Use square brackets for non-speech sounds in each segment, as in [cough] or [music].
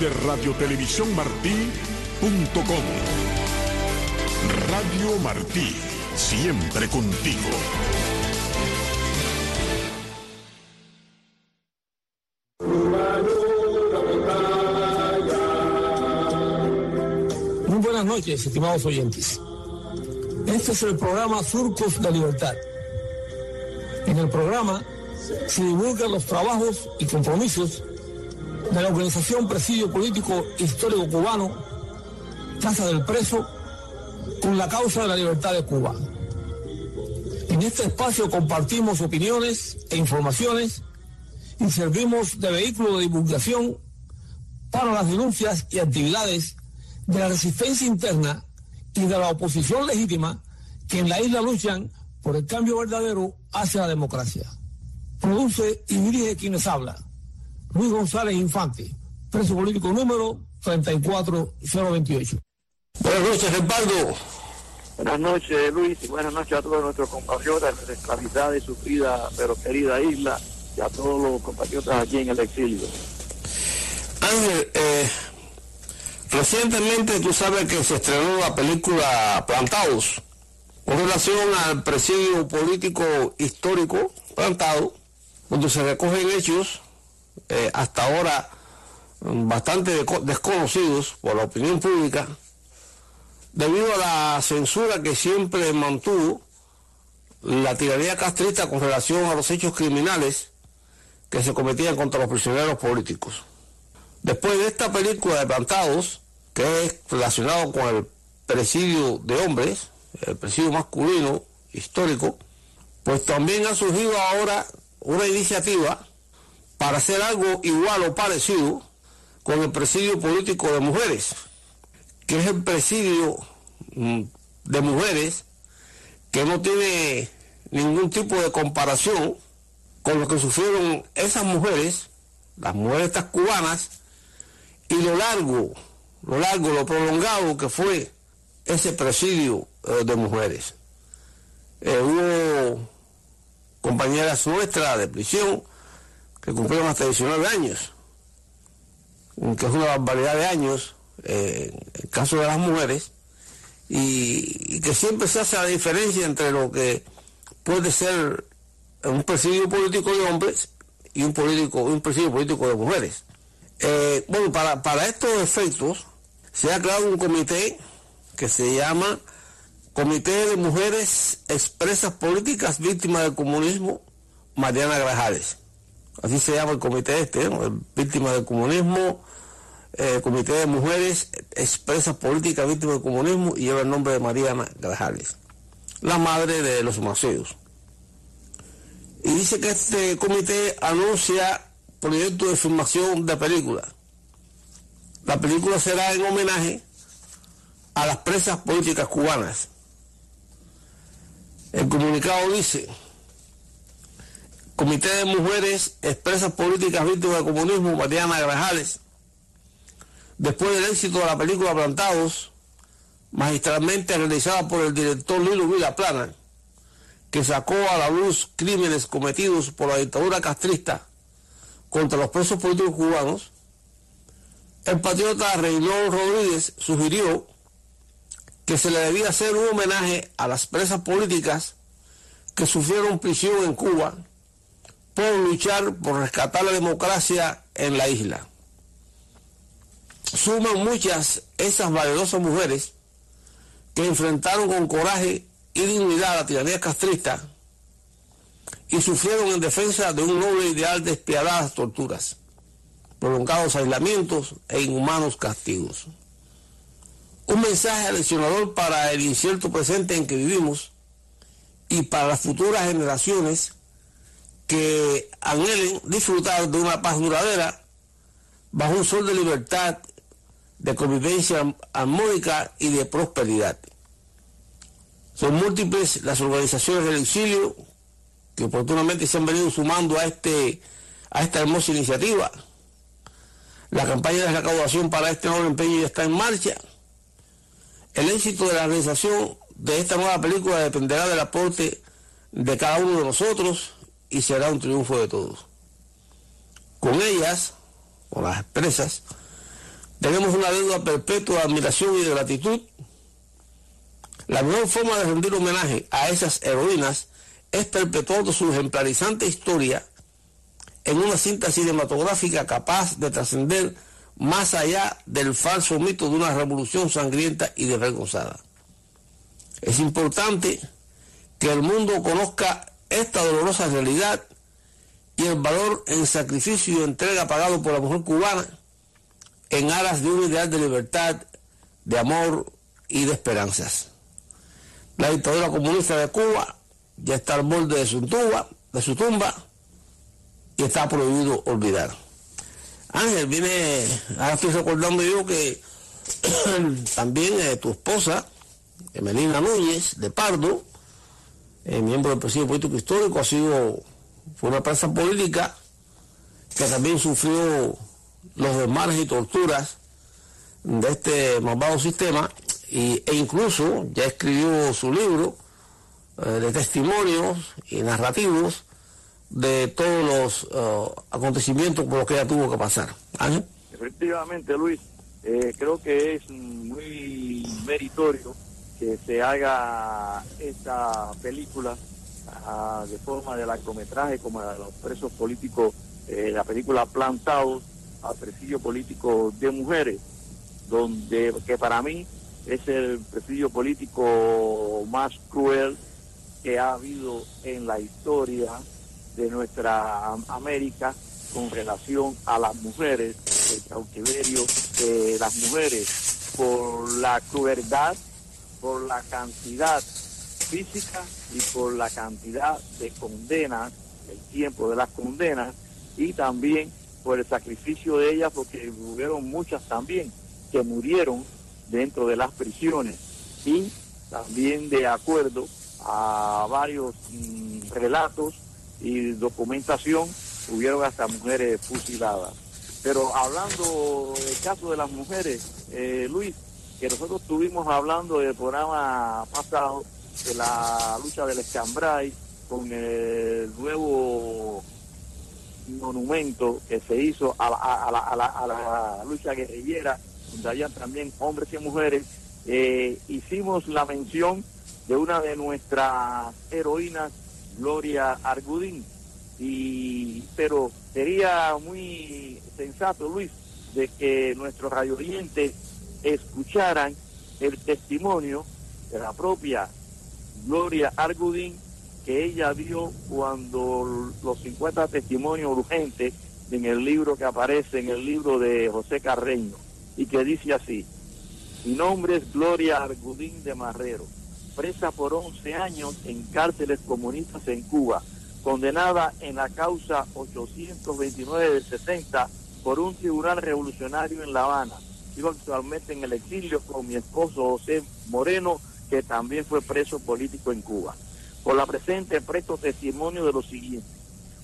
de radiotelevisiónmartí.com. Radio Martí, siempre contigo. Muy buenas noches, estimados oyentes. Este es el programa Surcos de Libertad. En el programa se divulgan los trabajos y compromisos de la Organización Presidio Político Histórico Cubano, Casa del Preso, con la causa de la libertad de Cuba. En este espacio compartimos opiniones e informaciones y servimos de vehículo de divulgación para las denuncias y actividades de la resistencia interna y de la oposición legítima que en la isla luchan por el cambio verdadero hacia la democracia. Produce y dirige quienes habla. Luis González Infante, preso político número 34028. Buenas noches, Respaldo. Buenas noches, Luis, y buenas noches a todos nuestros compatriotas de la esclavizadas y sufrida pero querida isla y a todos los compatriotas aquí en el exilio. Ángel, eh, recientemente tú sabes que se estrenó la película Plantados con relación al presidio político histórico plantado, donde se recogen hechos eh, hasta ahora mm, bastante desconocidos por la opinión pública, debido a la censura que siempre mantuvo la tiranía castrista con relación a los hechos criminales que se cometían contra los prisioneros políticos. Después de esta película de Plantados, que es relacionado con el presidio de hombres, el presidio masculino histórico, pues también ha surgido ahora una iniciativa para hacer algo igual o parecido con el presidio político de mujeres, que es el presidio mm, de mujeres que no tiene ningún tipo de comparación con lo que sufrieron esas mujeres, las mujeres estas cubanas, y lo largo, lo largo, lo prolongado que fue ese presidio eh, de mujeres. Eh, hubo compañeras nuestras de prisión que cumplieron hasta 19 años, que es una barbaridad de años eh, en el caso de las mujeres, y, que siempre se hace la diferencia entre lo que puede ser un presidio político de hombres y un político un presidio político de mujeres. Eh, bueno, para, para estos efectos se ha creado un comité que se llama Comité de Mujeres Expresas Políticas Víctimas del Comunismo, Mariana Grajales así se llama el comité este, víctimas del comunismo, eh, comité de mujeres expresas políticas víctimas del comunismo y lleva el nombre de Mariana Grajales, la madre de los maceos. Y dice que este comité anuncia proyecto de filmación de película. La película será en homenaje a las presas políticas cubanas. El comunicado dice, Comité de Mujeres Expresas Políticas Víctimas del Comunismo, Mariana Grajales, después del éxito de la película Plantados, magistralmente realizada por el director Lilo Plana, que sacó a la luz crímenes cometidos por la dictadura castrista contra los presos políticos cubanos, el patriota Reynoldo Rodríguez sugirió que se le debía hacer un homenaje a las presas políticas que sufrieron prisión en Cuba por luchar por rescatar la democracia en la isla. Suman muchas esas valerosas mujeres que enfrentaron con coraje y dignidad a la tiranía castrista y sufrieron en defensa de un noble ideal de despiadadas torturas, prolongados aislamientos e inhumanos castigos. Un mensaje aleccionador para el incierto presente en que vivimos y para las futuras generaciones que anhelen disfrutar de una paz duradera bajo un sol de libertad, de convivencia armónica y de prosperidad. Son múltiples las organizaciones del exilio que oportunamente se han venido sumando a, este, a esta hermosa iniciativa. La campaña de recaudación para este nuevo empeño ya está en marcha. El éxito de la realización de esta nueva película dependerá del aporte de cada uno de nosotros y será un triunfo de todos. Con ellas, con las expresas, tenemos una deuda perpetua de admiración y de gratitud. La mejor forma de rendir homenaje a esas heroínas es perpetuando su ejemplarizante historia en una cinta cinematográfica capaz de trascender más allá del falso mito de una revolución sangrienta y desvergonzada. Es importante que el mundo conozca esta dolorosa realidad y el valor en sacrificio y entrega pagado por la mujer cubana en aras de un ideal de libertad, de amor y de esperanzas. La dictadura comunista de Cuba ya está al borde de su tumba, de su tumba y está prohibido olvidar. Ángel, viene, ahora estoy recordando yo que [clears throat] también eh, tu esposa, Emelina Núñez, de Pardo, eh, miembro del Presidio Político Histórico, ha sido, fue una presa política que también sufrió los desmanes y torturas de este malvado sistema y, e incluso ya escribió su libro eh, de testimonios y narrativos de todos los uh, acontecimientos por los que ella tuvo que pasar. ¿Ángel? Efectivamente, Luis, eh, creo que es muy meritorio que se haga esta película uh, de forma de largometraje como de los presos políticos, eh, la película Plantados al presidio político de mujeres, donde que para mí es el presidio político más cruel que ha habido en la historia de nuestra América con relación a las mujeres, el cautiverio de las mujeres, por la crueldad, por la cantidad física y por la cantidad de condenas, el tiempo de las condenas y también por el sacrificio de ellas, porque hubieron muchas también que murieron dentro de las prisiones y también de acuerdo a varios mm, relatos y documentación, hubieron hasta mujeres fusiladas. Pero hablando del caso de las mujeres, eh, Luis, que nosotros estuvimos hablando del programa pasado de la lucha del escambray con el nuevo monumento que se hizo a la, lucha guerrillera, donde había también hombres y mujeres, eh, hicimos la mención de una de nuestras heroínas Gloria Argudín. Y, pero sería muy sensato, Luis, de que nuestros radio escucharan el testimonio de la propia Gloria Argudín que ella dio cuando los 50 testimonios urgentes en el libro que aparece en el libro de José Carreño y que dice así, mi nombre es Gloria Argudín de Marrero presa por 11 años en cárceles comunistas en Cuba, condenada en la causa 829 del 60 por un tribunal revolucionario en La Habana. Vivo actualmente en el exilio con mi esposo José Moreno, que también fue preso político en Cuba. Por la presente presto testimonio de lo siguiente.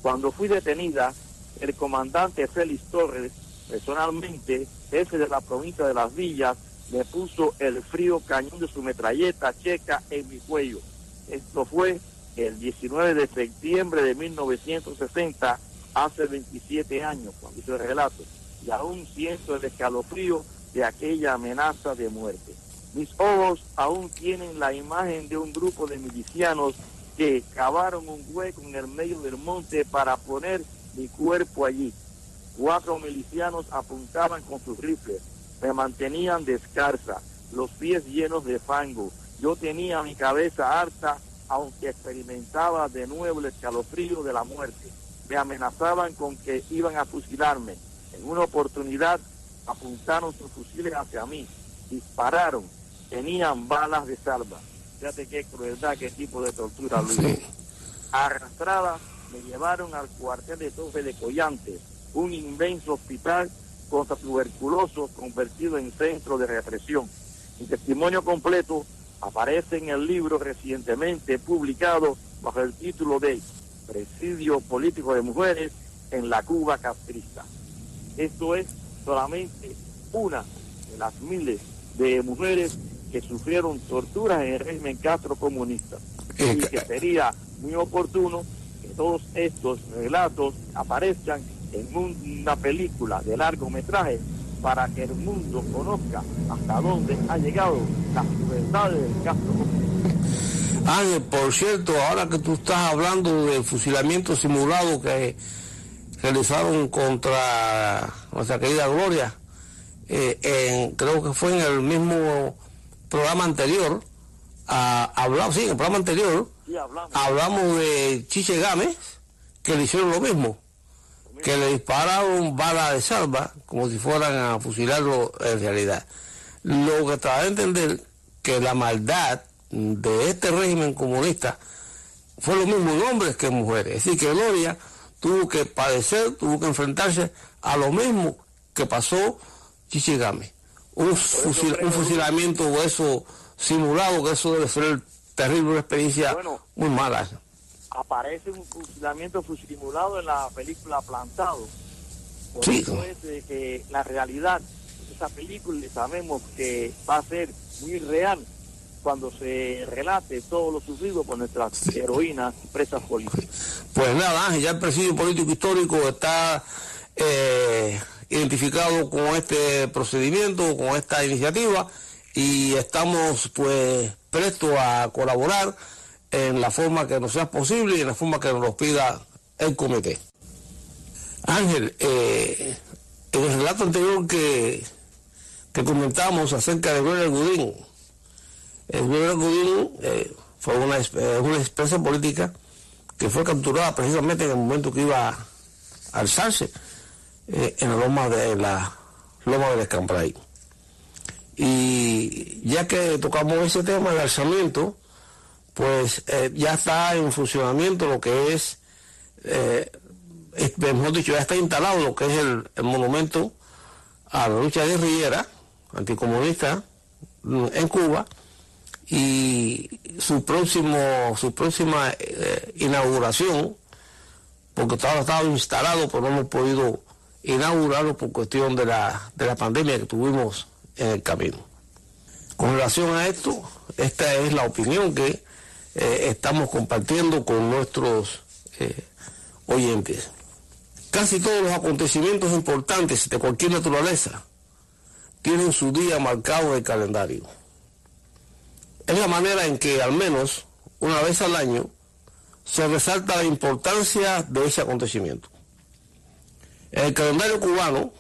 Cuando fui detenida, el comandante Félix Torres, personalmente jefe de la provincia de Las Villas, me puso el frío cañón de su metralleta checa en mi cuello. Esto fue el 19 de septiembre de 1960, hace 27 años, cuando hizo el relato, y aún siento el escalofrío de aquella amenaza de muerte. Mis ojos aún tienen la imagen de un grupo de milicianos que cavaron un hueco en el medio del monte para poner mi cuerpo allí. Cuatro milicianos apuntaban con sus rifles me mantenían descalza, los pies llenos de fango. Yo tenía mi cabeza harta, aunque experimentaba de nuevo el escalofrío de la muerte. Me amenazaban con que iban a fusilarme. En una oportunidad apuntaron sus fusiles hacia mí, dispararon, tenían balas de salva. Fíjate qué crueldad, qué tipo de tortura, Luis. Arrastrada, me llevaron al cuartel de Tofe de Collantes, un inmenso hospital contra tuberculosos convertido en centro de represión. Mi testimonio completo aparece en el libro recientemente publicado bajo el título de Presidio Político de Mujeres en la Cuba castrista. Esto es solamente una de las miles de mujeres que sufrieron torturas en el régimen Castro comunista. Y que sería muy oportuno que todos estos relatos aparezcan en una película de largometraje para que el mundo conozca hasta dónde ha llegado las crueldades del Castro Ángel, por cierto, ahora que tú estás hablando del fusilamiento simulado que realizaron contra nuestra querida Gloria, eh, creo que fue en el mismo programa anterior, hablamos, sí, en el programa anterior, hablamos. de Chiche Gámez, que le hicieron lo mismo, que le dispararon bala de salva, como si fueran a fusilarlo en realidad. Lo que estaba de entender que la maldad de este régimen comunista fue lo mismo en hombres que en mujeres. Es decir, que Gloria tuvo que padecer, tuvo que enfrentarse a lo mismo que pasó Chichigame. Un, un fusilamiento o eso simulado, que eso debe ser terrible, una experiencia muy mala. Aparece un fusilamiento simulado en la película Plantado. Por sí. eso es que la realidad de esa película sabemos que va a ser muy real cuando se relate todo lo sufrido por nuestras heroínas presas políticas. Pues nada, ya el presidio político histórico está eh, identificado con este procedimiento, con esta iniciativa y estamos pues prestos a colaborar en la forma que nos sea posible y en la forma que nos pida el comité. Ángel, eh, en el relato anterior que, que comentamos acerca de Gloria Gudín, el gobierno Godín eh, fue una, eh, una expresa política que fue capturada precisamente en el momento que iba a alzarse eh, en la loma de la loma del Escambray. Y ya que tocamos ese tema del alzamiento, pues ya está en funcionamiento lo que es, mejor dicho, ya está instalado lo que es el, el monumento a la lucha guerrillera anticomunista en Cuba, y su próximo su próxima eh, inauguración porque estaba, estaba instalado pero no hemos podido inaugurarlo por cuestión de la, de la pandemia que tuvimos en el camino. Con relación a esto esta es la opinión que eh, estamos compartiendo con nuestros eh, oyentes. Casi todos los acontecimientos importantes de cualquier naturaleza tienen su día marcado en el calendario es la manera en que al menos una vez al año se resalta la importancia de ese acontecimiento. En el calendario cubano,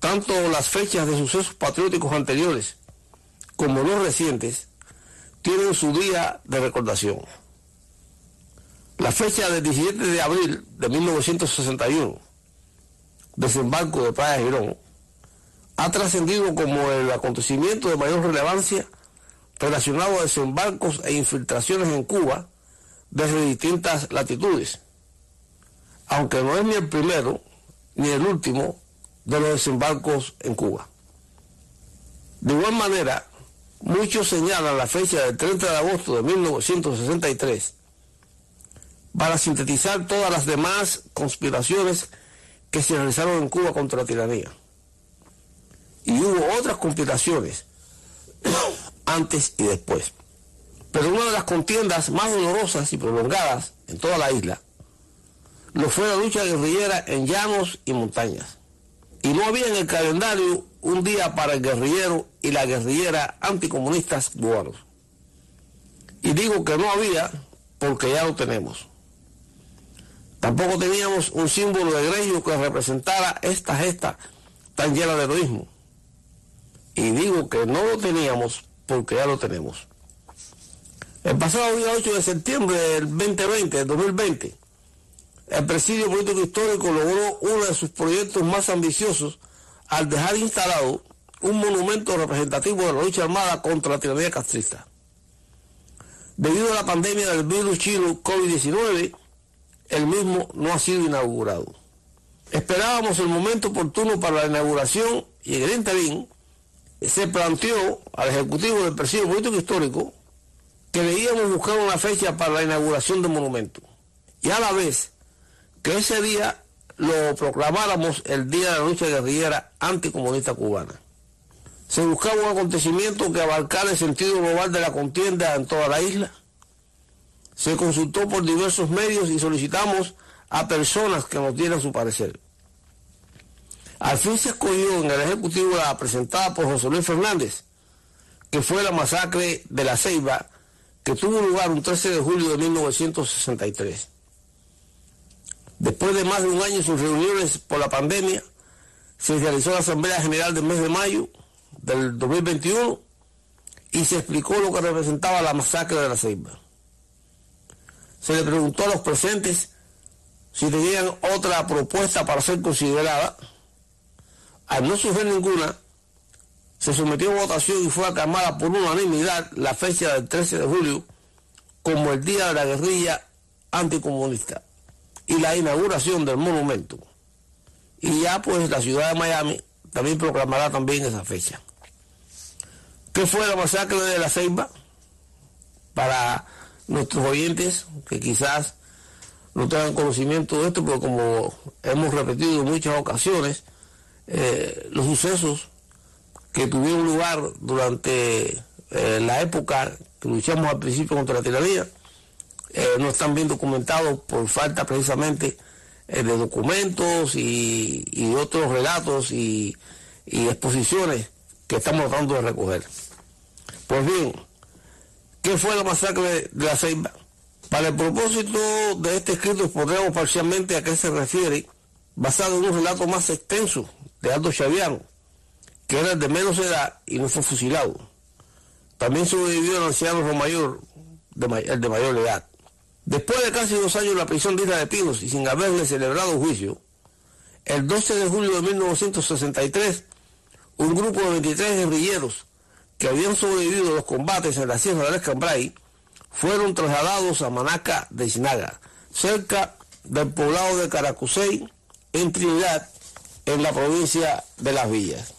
tanto las fechas de sucesos patrióticos anteriores como los recientes tienen su día de recordación. La fecha del 17 de abril de 1961, desembarco de Playa Girón, ha trascendido como el acontecimiento de mayor relevancia relacionado a desembarcos e infiltraciones en Cuba desde distintas latitudes, aunque no es ni el primero ni el último de los desembarcos en Cuba. De igual manera, muchos señalan la fecha del 30 de agosto de 1963 para sintetizar todas las demás conspiraciones que se realizaron en Cuba contra la tiranía. Y hubo otras conspiraciones antes y después. Pero una de las contiendas más dolorosas y prolongadas en toda la isla lo fue la lucha guerrillera en llanos y montañas. Y no había en el calendario un día para el guerrillero y la guerrillera anticomunistas cubanos. Y digo que no había porque ya lo tenemos. Tampoco teníamos un símbolo de gremio que representara esta gesta tan llena de heroísmo. Y digo que no lo teníamos porque ya lo tenemos. El pasado día 8 de septiembre del 2020, del 2020, el presidio político histórico logró uno de sus proyectos más ambiciosos al dejar instalado un monumento representativo de la lucha armada contra la tiranía castrista. Debido a la pandemia del virus chino COVID-19, el mismo no ha sido inaugurado. Esperábamos el momento oportuno para la inauguración y en el interín se planteó al Ejecutivo del Presidio Político Histórico que debíamos buscar una fecha para la inauguración del monumento. Y a la vez que ese día lo proclamáramos el Día de la Lucha Guerrillera Anticomunista Cubana. Se buscaba un acontecimiento que abarcara el sentido global de la contienda en toda la isla. Se consultó por diversos medios y solicitamos a personas que nos dieran su parecer. Al fin se escogió en el Ejecutivo la presentada por José Luis Fernández, que fue la masacre de la Ceiba, que tuvo lugar un 13 de julio de 1963. Después de más de un año sin reuniones por la pandemia, se realizó la Asamblea General del mes de mayo del 2021 y se explicó lo que representaba la masacre de la Ceiba. Se le preguntó a los presentes si tenían otra propuesta para ser considerada al no surgir ninguna, se sometió a votación y fue aclamada por unanimidad la fecha del 13 de julio como el Día de la Guerrilla Anticomunista y la inauguración del monumento. Y ya pues la ciudad de Miami también proclamará también esa fecha. ¿Qué fue la masacre de la Ceiba? Para nuestros oyentes que quizás no tengan conocimiento de esto, pero como hemos repetido en muchas ocasiones, eh, los sucesos que tuvieron lugar durante eh, la época que luchamos al principio contra la tiranía eh, no están bien documentados por falta precisamente de documentos y, otros relatos y, exposiciones que estamos tratando de recoger. Pues bien, ¿qué fue la masacre de la Ceiba? Para el propósito de este escrito expondremos parcialmente a qué se refiere, basado en un relato más extenso de Aldo Chaviano, que era de menos edad y no fue fusilado. También sobrevivió el anciano Romayor, el de mayor edad. Después de casi dos años en la prisión de Isla de Pinos y sin haberle celebrado juicio, el 12 de julio de 1963, un grupo de 23 guerrilleros que habían sobrevivido a los combates en la Sierra del Escambray fueron trasladados a Manaca de Isnaga, cerca del poblado de Caracusey, en Trinidad, en la provincia de Las Villas.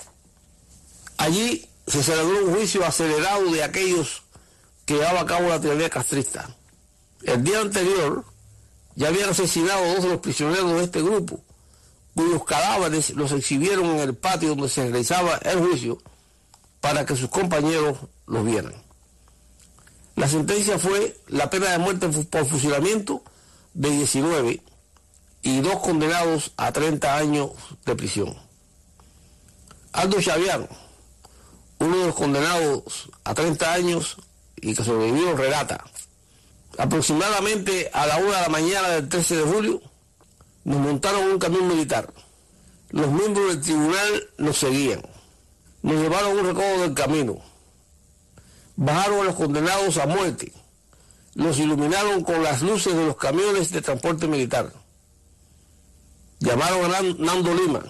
Allí se celebró un juicio acelerado de aquellos que llevaba a cabo la teoría castrista. El día anterior ya habían asesinado a dos de los prisioneros de este grupo, cuyos cadáveres los exhibieron en el patio donde se realizaba el juicio para que sus compañeros los vieran. La sentencia fue la pena de muerte por fusilamiento de 19 y dos condenados a 30 años de prisión. Aldo Chaviano, uno de los condenados a 30 años y que sobrevivió, relata, aproximadamente a la una de la mañana del 13 de julio, nos montaron un camión militar. Los miembros del tribunal nos seguían. Nos llevaron un recodo del camino. Bajaron a los condenados a muerte. Los iluminaron con las luces de los camiones de transporte militar llamaron a Nando Lima,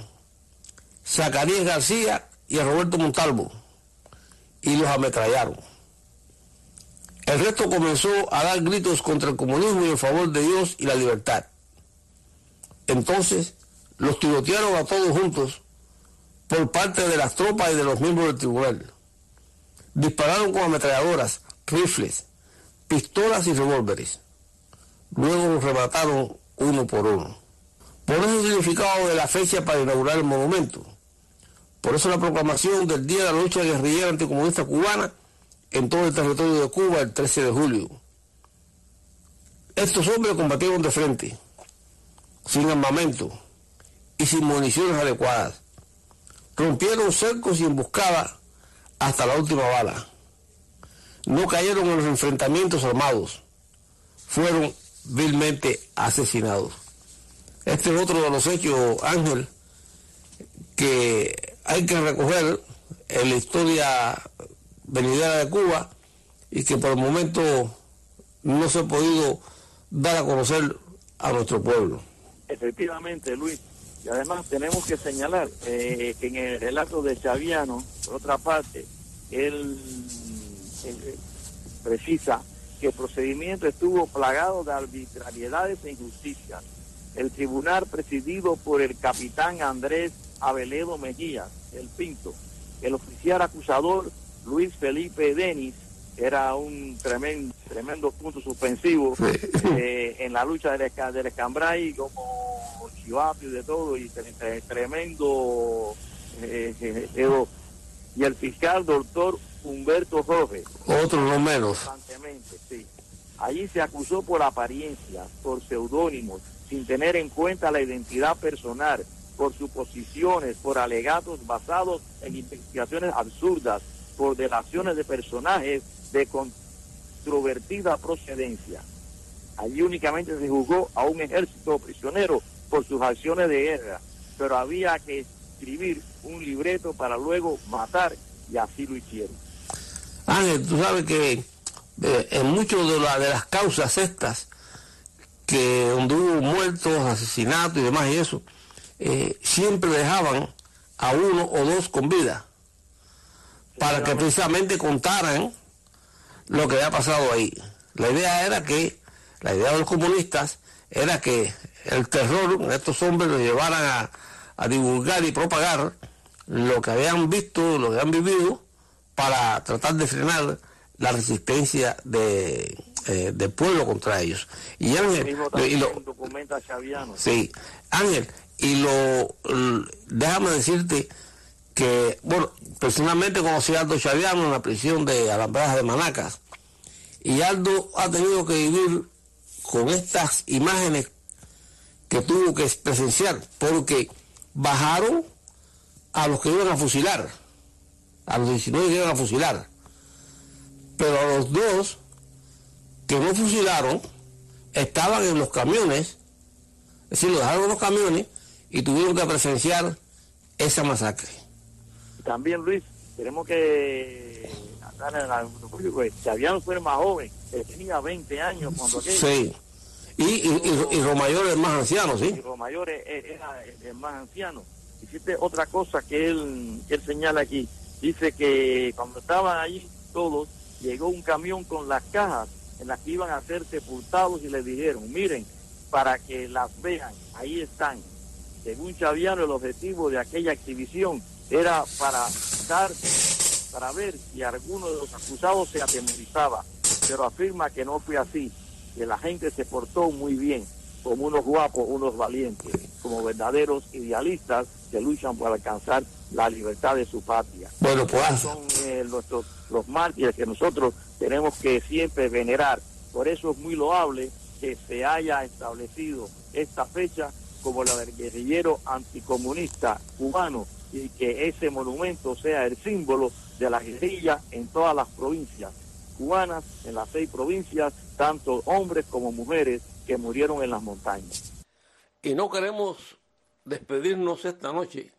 Zacarías García y a Roberto Montalvo y los ametrallaron. El resto comenzó a dar gritos contra el comunismo y en favor de Dios y la libertad. Entonces los tirotearon a todos juntos por parte de las tropas y de los miembros del tribunal. Dispararon con ametralladoras, rifles, pistolas y revólveres. Luego los remataron uno por uno. Por eso el significado de la fecha para inaugurar el monumento. Por eso la proclamación del Día de la Lucha Guerrillera Anticomunista Cubana en todo el territorio de Cuba el 13 de julio. Estos hombres combatieron de frente, sin armamento y sin municiones adecuadas. Rompieron cercos y emboscadas hasta la última bala. No cayeron en los enfrentamientos armados. Fueron vilmente asesinados. Este es otro de los hechos, Ángel, que hay que recoger en la historia venidera de Cuba y que por el momento no se ha podido dar a conocer a nuestro pueblo. Efectivamente, Luis. Y además tenemos que señalar eh, que en el relato de Chaviano, por otra parte, él, él, precisa que el procedimiento estuvo plagado de arbitrariedades e injusticias el tribunal presidido por el capitán Andrés Aveledo Mejía, el Pinto, el oficial acusador Luis Felipe Denis, era un tremendo, tremendo punto suspensivo eh, en la lucha del, del escambray, como Chivato y de todo, y tremendo eh, eh, y el fiscal doctor Humberto Jorge. Otro no menos. Sí. Allí se acusó por apariencia, por seudónimos, sin tener en cuenta la identidad personal por suposiciones, por alegatos basados en investigaciones absurdas, por delaciones de personajes de controvertida procedencia. Allí únicamente se juzgó a un ejército prisionero por sus acciones de guerra, pero había que escribir un libreto para luego matar y así lo hicieron. Ángel, tú sabes que eh, en muchas de, de las causas estas, que donde hubo muertos, asesinatos y demás y eso, eh, siempre dejaban a uno o dos con vida para que precisamente contaran lo que había pasado ahí. La idea era que, la idea de los comunistas era que el terror, estos hombres lo llevaran a, a divulgar y propagar lo que habían visto, lo que habían vivido, para tratar de frenar la resistencia de, eh, del pueblo contra ellos. Y Ángel, y lo, documenta Chaviano. Sí, Ángel, y lo, déjame decirte que, bueno, personalmente conocí a Aldo Chaviano en la prisión de Alambradas de Manacas, y Aldo ha tenido que vivir con estas imágenes que tuvo que presenciar, porque bajaron a los que iban a fusilar, a los 19 que iban a fusilar, pero a los dos que no fusilaron estaban en los camiones, es decir, lo dejaron en los camiones y tuvieron que presenciar esa masacre. También, Luis, tenemos que pues, Xaviano fue el más joven, él tenía 20 años cuando aquel. Sí. Y, y, y, Romayor es más anciano, ¿sí? Y Romayor era el más anciano. Hiciste otra cosa que él, que él señala aquí. Dice que cuando estaban allí todos, llegó un camión con las cajas en las que iban a ser sepultados y les dijeron, miren, para que las vean, ahí están. Según Chaviano, el objetivo de aquella exhibición era para dar, para ver si alguno de los acusados se atemorizaba, pero afirma que no fue así, que la gente se portó muy bien, como unos guapos, unos valientes, como verdaderos idealistas que luchan por alcanzar la libertad de su patria. Bueno, pues son eh, nuestros, los mártires que nosotros tenemos que siempre venerar. Por eso es muy loable que se haya establecido esta fecha como la del guerrillero anticomunista cubano y que ese monumento sea el símbolo de la guerrilla en todas las provincias cubanas, en las seis provincias, tanto hombres como mujeres que murieron en las montañas. Y no queremos despedirnos esta noche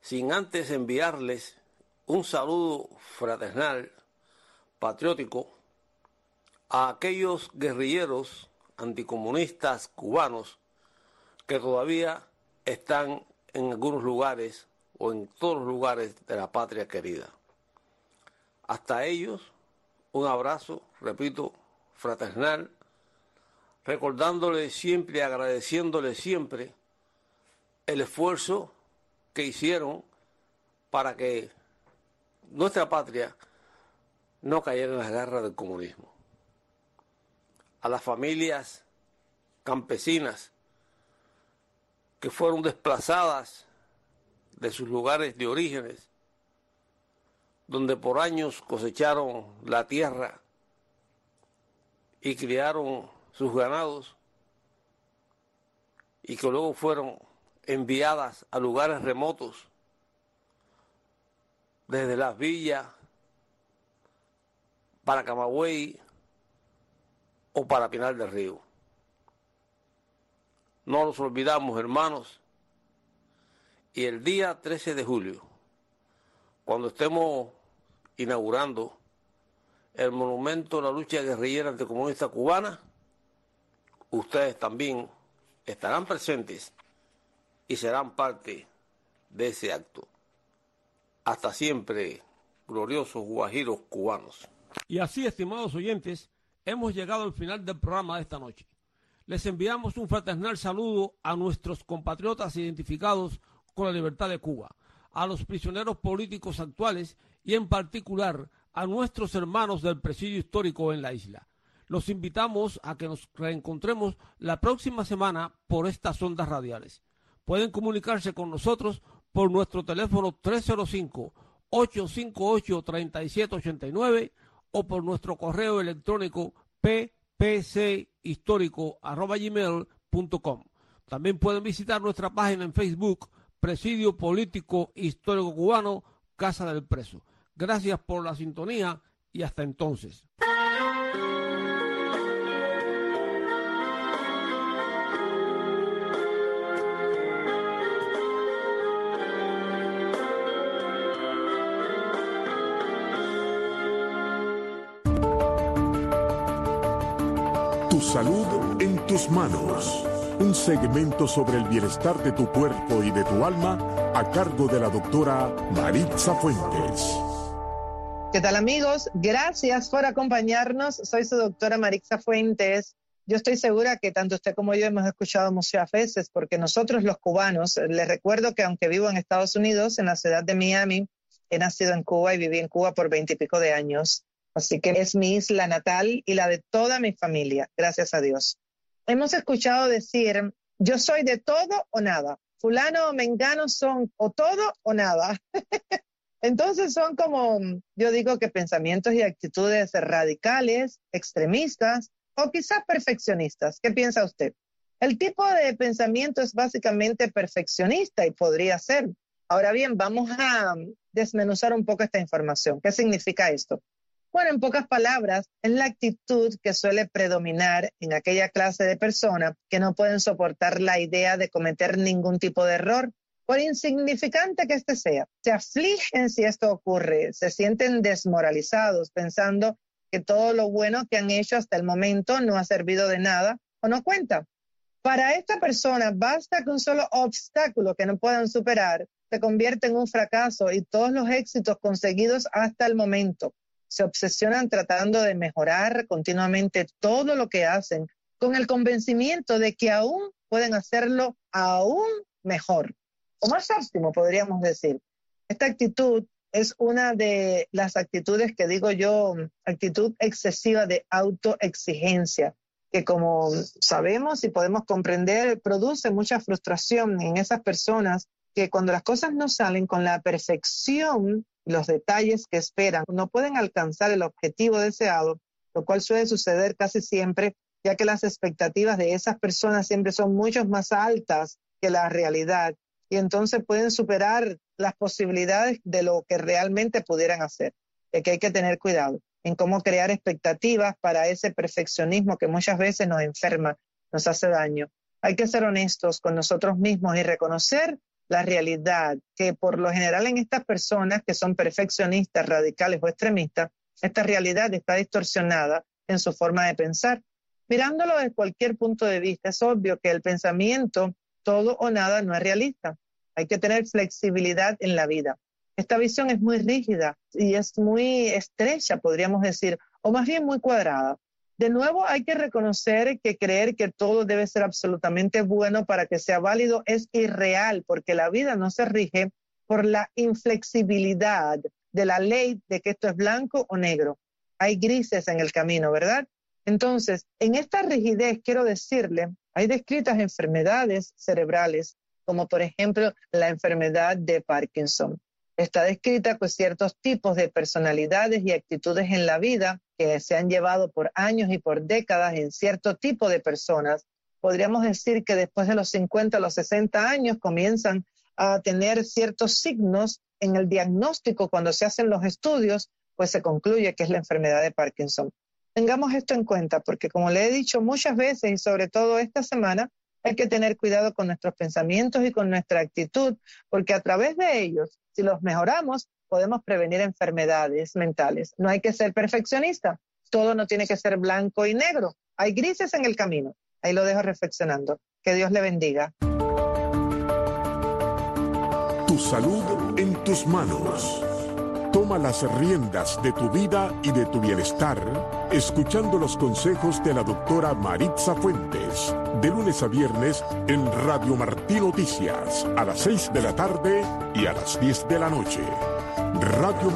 sin antes enviarles un saludo fraternal, patriótico, a aquellos guerrilleros anticomunistas cubanos que todavía están en algunos lugares o en todos los lugares de la patria querida. Hasta ellos, un abrazo, repito, fraternal, recordándoles siempre agradeciéndoles siempre el esfuerzo que hicieron para que nuestra patria no cayera en las garras del comunismo. A las familias campesinas que fueron desplazadas de sus lugares de orígenes, donde por años cosecharon la tierra y criaron sus ganados, y que luego fueron enviadas a lugares remotos, desde las villas para Camagüey o para Pinal del Río. No nos olvidamos, hermanos, y el día 13 de julio, cuando estemos inaugurando el monumento a la lucha guerrillera anticomunista cubana, ustedes también estarán presentes y serán parte de ese acto. Hasta siempre, gloriosos guajiros cubanos. Y así, estimados oyentes, hemos llegado al final del programa de esta noche. Les enviamos un fraternal saludo a nuestros compatriotas identificados con la libertad de Cuba, a los prisioneros políticos actuales y en particular a nuestros hermanos del presidio histórico en la isla. Los invitamos a que nos reencontremos la próxima semana por estas ondas radiales. Pueden comunicarse con nosotros por nuestro teléfono 305-858-3789 o por nuestro correo electrónico ppchistórico.com. También pueden visitar nuestra página en Facebook, Presidio Político Histórico Cubano, Casa del Preso. Gracias por la sintonía y hasta entonces. Salud en tus manos. Un segmento sobre el bienestar de tu cuerpo y de tu alma a cargo de la doctora Maritza Fuentes. ¿Qué tal amigos? Gracias por acompañarnos. Soy su doctora Maritza Fuentes. Yo estoy segura que tanto usted como yo hemos escuchado muchas veces porque nosotros los cubanos, les recuerdo que aunque vivo en Estados Unidos, en la ciudad de Miami, he nacido en Cuba y viví en Cuba por veintipico de años. Así que es mi isla natal y la de toda mi familia, gracias a Dios hemos escuchado decir, yo soy de todo o nada. Fulano o Mengano son o todo o nada. [laughs] Entonces son como, yo digo que pensamientos y actitudes radicales, extremistas o quizás perfeccionistas. ¿Qué piensa usted? El tipo de pensamiento es básicamente perfeccionista y podría ser. Ahora bien, vamos a desmenuzar un poco esta información. ¿Qué significa esto? Bueno, en pocas palabras, es la actitud que suele predominar en aquella clase de personas que no pueden soportar la idea de cometer ningún tipo de error, por insignificante que éste sea. Se afligen si esto ocurre, se sienten desmoralizados pensando que todo lo bueno que han hecho hasta el momento no ha servido de nada o no cuenta. Para esta persona basta que un solo obstáculo que no puedan superar se convierta en un fracaso y todos los éxitos conseguidos hasta el momento se obsesionan tratando de mejorar continuamente todo lo que hacen con el convencimiento de que aún pueden hacerlo aún mejor o más óptimo, podríamos decir. Esta actitud es una de las actitudes que digo yo, actitud excesiva de autoexigencia, que como sabemos y podemos comprender, produce mucha frustración en esas personas que cuando las cosas no salen con la perfección los detalles que esperan no pueden alcanzar el objetivo deseado, lo cual suele suceder casi siempre, ya que las expectativas de esas personas siempre son mucho más altas que la realidad y entonces pueden superar las posibilidades de lo que realmente pudieran hacer. De que hay que tener cuidado en cómo crear expectativas para ese perfeccionismo que muchas veces nos enferma, nos hace daño. Hay que ser honestos con nosotros mismos y reconocer la realidad, que por lo general en estas personas que son perfeccionistas, radicales o extremistas, esta realidad está distorsionada en su forma de pensar. Mirándolo desde cualquier punto de vista, es obvio que el pensamiento todo o nada no es realista. Hay que tener flexibilidad en la vida. Esta visión es muy rígida y es muy estrecha, podríamos decir, o más bien muy cuadrada. De nuevo, hay que reconocer que creer que todo debe ser absolutamente bueno para que sea válido es irreal, porque la vida no se rige por la inflexibilidad de la ley de que esto es blanco o negro. Hay grises en el camino, ¿verdad? Entonces, en esta rigidez, quiero decirle, hay descritas enfermedades cerebrales, como por ejemplo la enfermedad de Parkinson. Está descrita con ciertos tipos de personalidades y actitudes en la vida que se han llevado por años y por décadas en cierto tipo de personas. Podríamos decir que después de los 50 a los 60 años comienzan a tener ciertos signos en el diagnóstico cuando se hacen los estudios, pues se concluye que es la enfermedad de Parkinson. Tengamos esto en cuenta porque como le he dicho muchas veces y sobre todo esta semana, hay que tener cuidado con nuestros pensamientos y con nuestra actitud, porque a través de ellos, si los mejoramos, podemos prevenir enfermedades mentales. No hay que ser perfeccionista. Todo no tiene que ser blanco y negro. Hay grises en el camino. Ahí lo dejo reflexionando. Que Dios le bendiga. Tu salud en tus manos. Toma las riendas de tu vida y de tu bienestar escuchando los consejos de la doctora Maritza Fuentes de lunes a viernes en Radio Martí Noticias a las 6 de la tarde y a las 10 de la noche. Radio